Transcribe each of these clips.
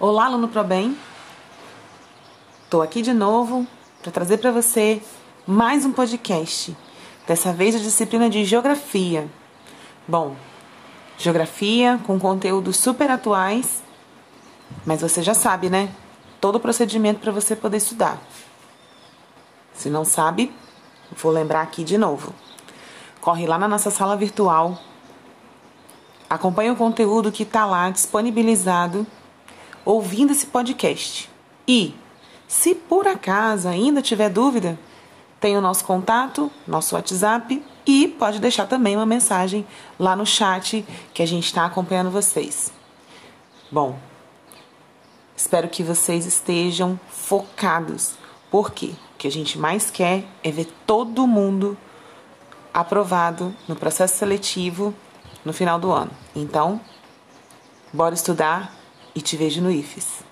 Olá, aluno ProBem. Estou aqui de novo para trazer para você mais um podcast. Dessa vez a disciplina de Geografia. Bom, Geografia com conteúdos super atuais, mas você já sabe, né? Todo o procedimento para você poder estudar. Se não sabe, vou lembrar aqui de novo. Corre lá na nossa sala virtual. Acompanhe o conteúdo que está lá disponibilizado ouvindo esse podcast. E, se por acaso ainda tiver dúvida, tem o nosso contato, nosso WhatsApp e pode deixar também uma mensagem lá no chat que a gente está acompanhando vocês. Bom, espero que vocês estejam focados. Por quê? O que a gente mais quer é ver todo mundo aprovado no processo seletivo no final do ano. Então, bora estudar e te vejo no IFES.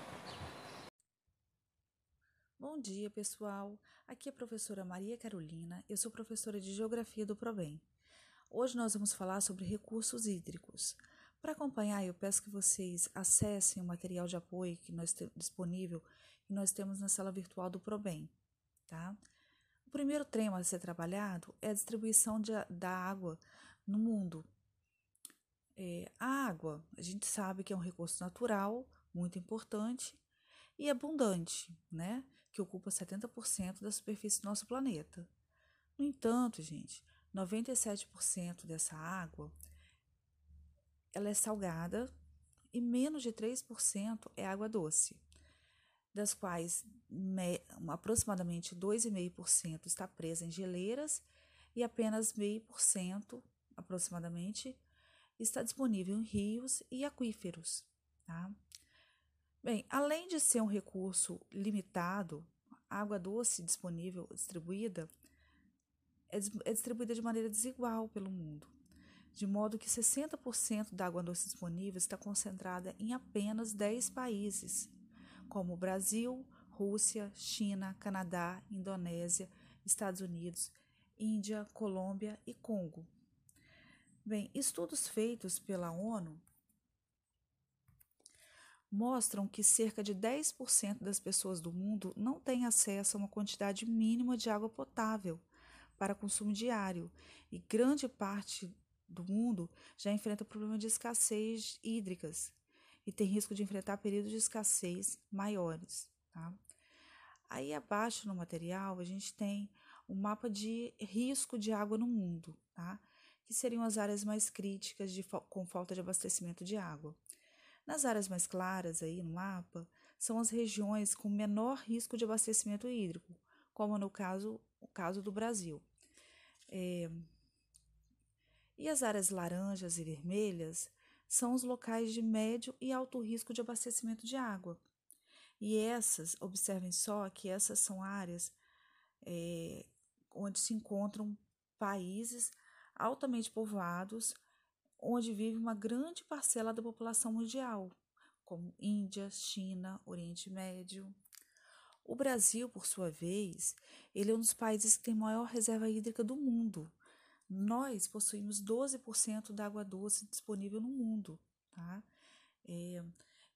Bom dia, pessoal. Aqui é a professora Maria Carolina. Eu sou professora de Geografia do ProBem. Hoje nós vamos falar sobre recursos hídricos. Para acompanhar, eu peço que vocês acessem o material de apoio que nós temos disponível e nós temos na sala virtual do ProBem, tá? O primeiro tema a ser trabalhado é a distribuição de, da água no mundo, é, a água, a gente sabe que é um recurso natural muito importante e abundante, né? Que ocupa 70% da superfície do nosso planeta. No entanto, gente, 97% dessa água ela é salgada e menos de 3% é água doce, das quais me, aproximadamente 2,5% está presa em geleiras e apenas 0,5% aproximadamente está disponível em rios e aquíferos. Tá? Bem, além de ser um recurso limitado, a água doce disponível, distribuída, é, é distribuída de maneira desigual pelo mundo, de modo que 60% da água doce disponível está concentrada em apenas 10 países, como Brasil, Rússia, China, Canadá, Indonésia, Estados Unidos, Índia, Colômbia e Congo. Bem, estudos feitos pela ONU mostram que cerca de 10% das pessoas do mundo não têm acesso a uma quantidade mínima de água potável para consumo diário e grande parte do mundo já enfrenta problema de escassez hídricas e tem risco de enfrentar períodos de escassez maiores. Tá? Aí abaixo no material a gente tem o um mapa de risco de água no mundo. Tá? Que seriam as áreas mais críticas de, com falta de abastecimento de água. Nas áreas mais claras aí no mapa, são as regiões com menor risco de abastecimento hídrico, como no caso, o caso do Brasil. É, e as áreas laranjas e vermelhas são os locais de médio e alto risco de abastecimento de água. E essas, observem só que essas são áreas é, onde se encontram países altamente povoados, onde vive uma grande parcela da população mundial, como Índia, China, Oriente Médio. O Brasil, por sua vez, ele é um dos países que tem maior reserva hídrica do mundo. Nós possuímos 12% da água doce disponível no mundo, tá? É,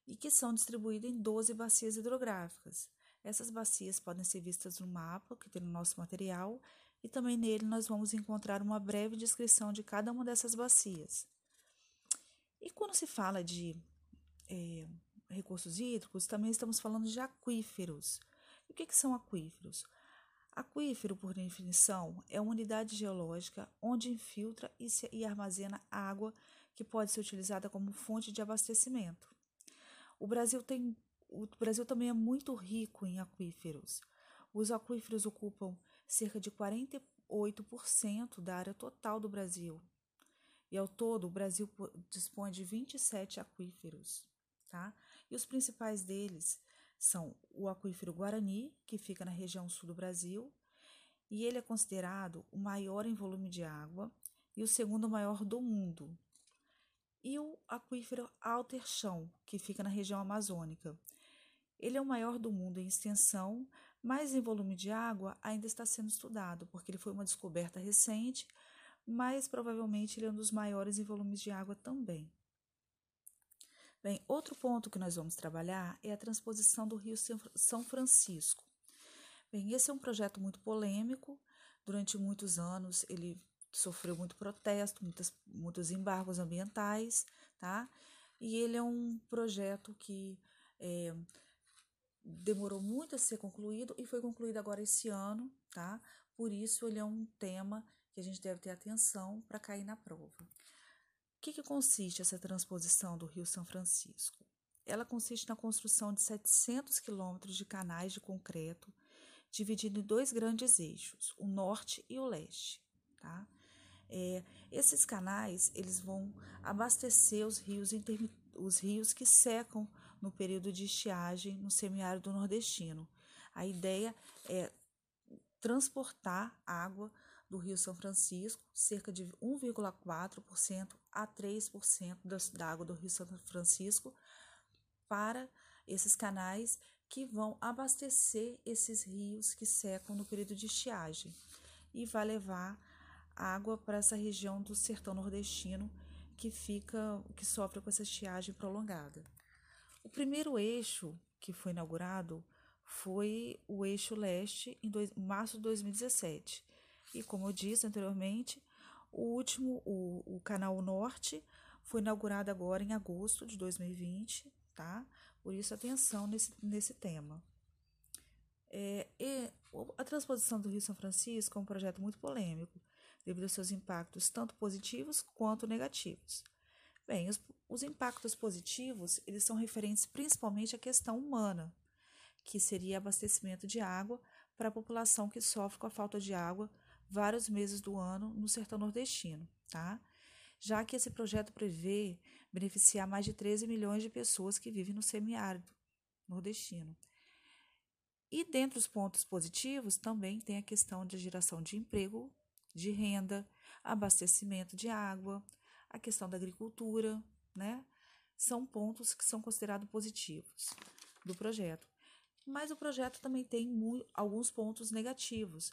e que são distribuídas em 12 bacias hidrográficas. Essas bacias podem ser vistas no mapa que tem no nosso material e também nele nós vamos encontrar uma breve descrição de cada uma dessas bacias. E quando se fala de é, recursos hídricos, também estamos falando de aquíferos. E o que, que são aquíferos? Aquífero, por definição, é uma unidade geológica onde infiltra e, se, e armazena água que pode ser utilizada como fonte de abastecimento. O Brasil, tem, o Brasil também é muito rico em aquíferos. Os aquíferos ocupam cerca de 48% da área total do Brasil. E ao todo, o Brasil dispõe de 27 aquíferos, tá? E os principais deles são o aquífero Guarani, que fica na região sul do Brasil, e ele é considerado o maior em volume de água e o segundo maior do mundo. E o aquífero Alterchão, que fica na região amazônica. Ele é o maior do mundo em extensão, mas em volume de água ainda está sendo estudado, porque ele foi uma descoberta recente, mas provavelmente ele é um dos maiores em volumes de água também. Bem, outro ponto que nós vamos trabalhar é a transposição do Rio São Francisco. Bem, esse é um projeto muito polêmico. Durante muitos anos ele sofreu muito protesto, muitas, muitos embargos ambientais, tá? E ele é um projeto que é, demorou muito a ser concluído e foi concluído agora esse ano, tá? Por isso ele é um tema que a gente deve ter atenção para cair na prova. O que, que consiste essa transposição do Rio São Francisco? Ela consiste na construção de 700 quilômetros de canais de concreto, dividido em dois grandes eixos, o norte e o leste, tá? É, esses canais eles vão abastecer os rios, os rios que secam no período de estiagem no semiárido nordestino. A ideia é transportar água do Rio São Francisco, cerca de 1,4% a 3% da água do Rio São Francisco, para esses canais que vão abastecer esses rios que secam no período de estiagem e vai levar água para essa região do sertão nordestino que fica que sofre com essa estiagem prolongada. O primeiro eixo que foi inaugurado foi o eixo leste em dois, março de 2017. E como eu disse anteriormente, o último, o, o canal norte, foi inaugurado agora em agosto de 2020, tá? Por isso, atenção nesse, nesse tema. É, a transposição do Rio São Francisco é um projeto muito polêmico, devido aos seus impactos tanto positivos quanto negativos. Bem, os, os impactos positivos, eles são referentes principalmente à questão humana, que seria abastecimento de água para a população que sofre com a falta de água vários meses do ano no sertão nordestino, tá? Já que esse projeto prevê beneficiar mais de 13 milhões de pessoas que vivem no semiárido nordestino. E dentre os pontos positivos também tem a questão de geração de emprego, de renda, abastecimento de água, a questão da agricultura, né? São pontos que são considerados positivos do projeto. Mas o projeto também tem alguns pontos negativos,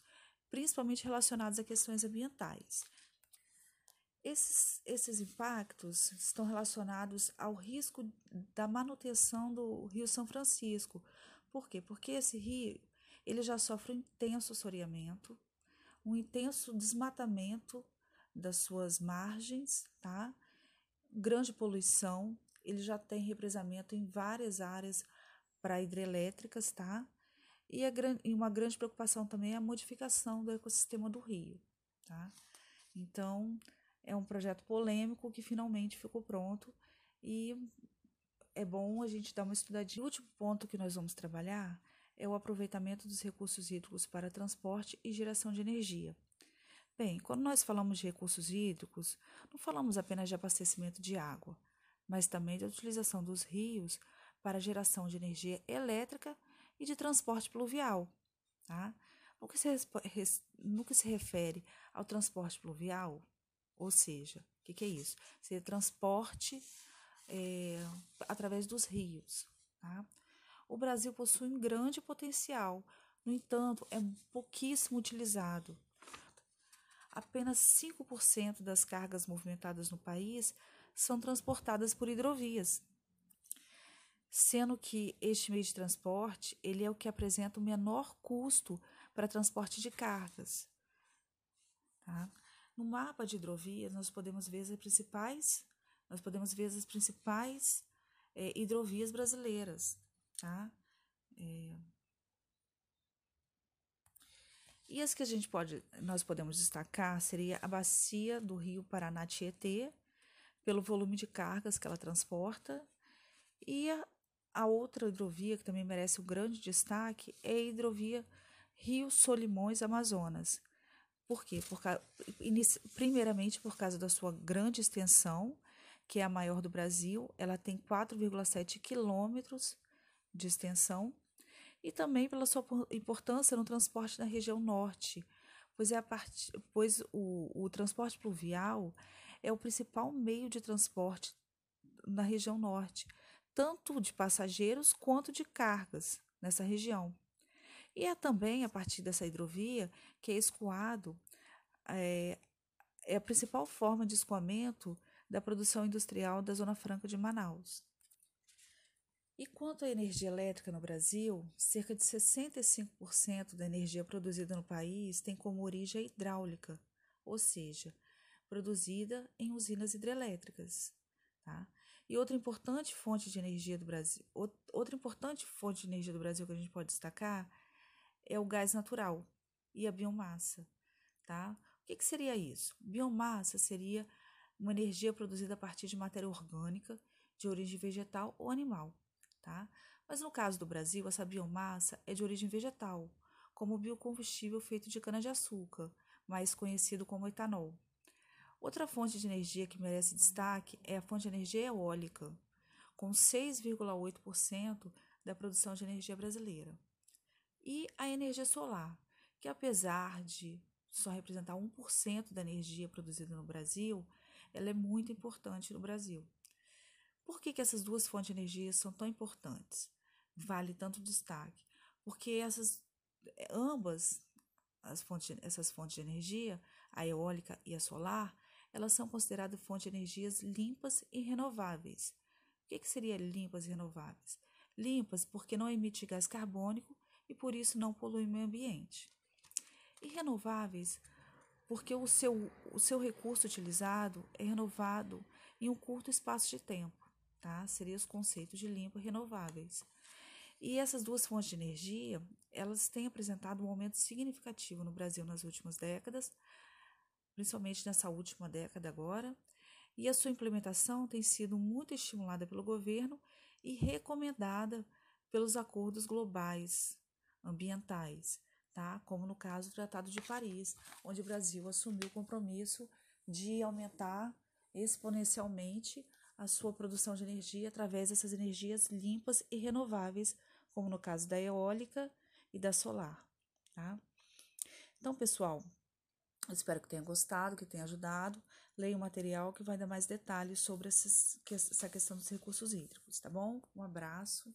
principalmente relacionados a questões ambientais. Esses, esses impactos estão relacionados ao risco da manutenção do Rio São Francisco. Por quê? Porque esse rio ele já sofre um intenso assoreamento, um intenso desmatamento das suas margens, tá? Grande poluição, ele já tem represamento em várias áreas para hidrelétricas, tá? E, a, e uma grande preocupação também é a modificação do ecossistema do rio, tá? Então, é um projeto polêmico que finalmente ficou pronto e é bom a gente dar uma estudadinha. O último ponto que nós vamos trabalhar é o aproveitamento dos recursos hídricos para transporte e geração de energia. Bem, quando nós falamos de recursos hídricos, não falamos apenas de abastecimento de água, mas também da utilização dos rios para geração de energia elétrica e de transporte pluvial. Tá? No, que se, no que se refere ao transporte pluvial, ou seja, o que, que, é isso? Seria transporte é, através dos rios. Tá? O Brasil possui um grande potencial, no entanto, é pouquíssimo utilizado. Apenas 5% das cargas movimentadas no país são transportadas por hidrovias, sendo que este meio de transporte ele é o que apresenta o menor custo para transporte de cargas. Tá? No mapa de hidrovias nós podemos ver as principais, nós podemos ver as principais é, hidrovias brasileiras, tá? É... E as que a gente pode, nós podemos destacar seria a bacia do Rio Paraná Tietê, pelo volume de cargas que ela transporta, e a, a outra hidrovia que também merece um grande destaque é a hidrovia Rio Solimões Amazonas. Por quê? Por, primeiramente por causa da sua grande extensão, que é a maior do Brasil, ela tem 4,7 quilômetros de extensão, e também pela sua importância no transporte na região norte, pois, é a part... pois o, o transporte pluvial é o principal meio de transporte na região norte, tanto de passageiros quanto de cargas nessa região. E é também a partir dessa hidrovia que é escoado é, é a principal forma de escoamento da produção industrial da Zona Franca de Manaus. E quanto à energia elétrica no Brasil, cerca de 65% da energia produzida no país tem como origem hidráulica, ou seja, produzida em usinas hidrelétricas. Tá? E outra importante fonte de energia do Brasil, outra importante fonte de energia do Brasil que a gente pode destacar é o gás natural e a biomassa. Tá? O que, que seria isso? Biomassa seria uma energia produzida a partir de matéria orgânica de origem vegetal ou animal tá? Mas no caso do Brasil, essa biomassa é de origem vegetal, como o biocombustível feito de cana-de-açúcar, mais conhecido como etanol. Outra fonte de energia que merece destaque é a fonte de energia eólica, com 6,8% da produção de energia brasileira. E a energia solar, que apesar de só representar 1% da energia produzida no Brasil, ela é muito importante no Brasil. Por que, que essas duas fontes de energia são tão importantes? Vale tanto destaque? Porque essas ambas as fontes, essas fontes de energia, a eólica e a solar, elas são consideradas fontes de energias limpas e renováveis. O que, que seria limpas e renováveis? Limpas porque não emite gás carbônico e por isso não polui o meio ambiente. E renováveis porque o seu, o seu recurso utilizado é renovado em um curto espaço de tempo tá? Seriam os conceitos de limpo e renováveis. E essas duas fontes de energia, elas têm apresentado um aumento significativo no Brasil nas últimas décadas, principalmente nessa última década agora, e a sua implementação tem sido muito estimulada pelo governo e recomendada pelos acordos globais ambientais, tá? Como no caso do Tratado de Paris, onde o Brasil assumiu o compromisso de aumentar exponencialmente a sua produção de energia através dessas energias limpas e renováveis, como no caso da eólica e da solar. Tá? Então, pessoal, espero que tenha gostado, que tenha ajudado. Leia o material que vai dar mais detalhes sobre esses, essa questão dos recursos hídricos, tá bom? Um abraço.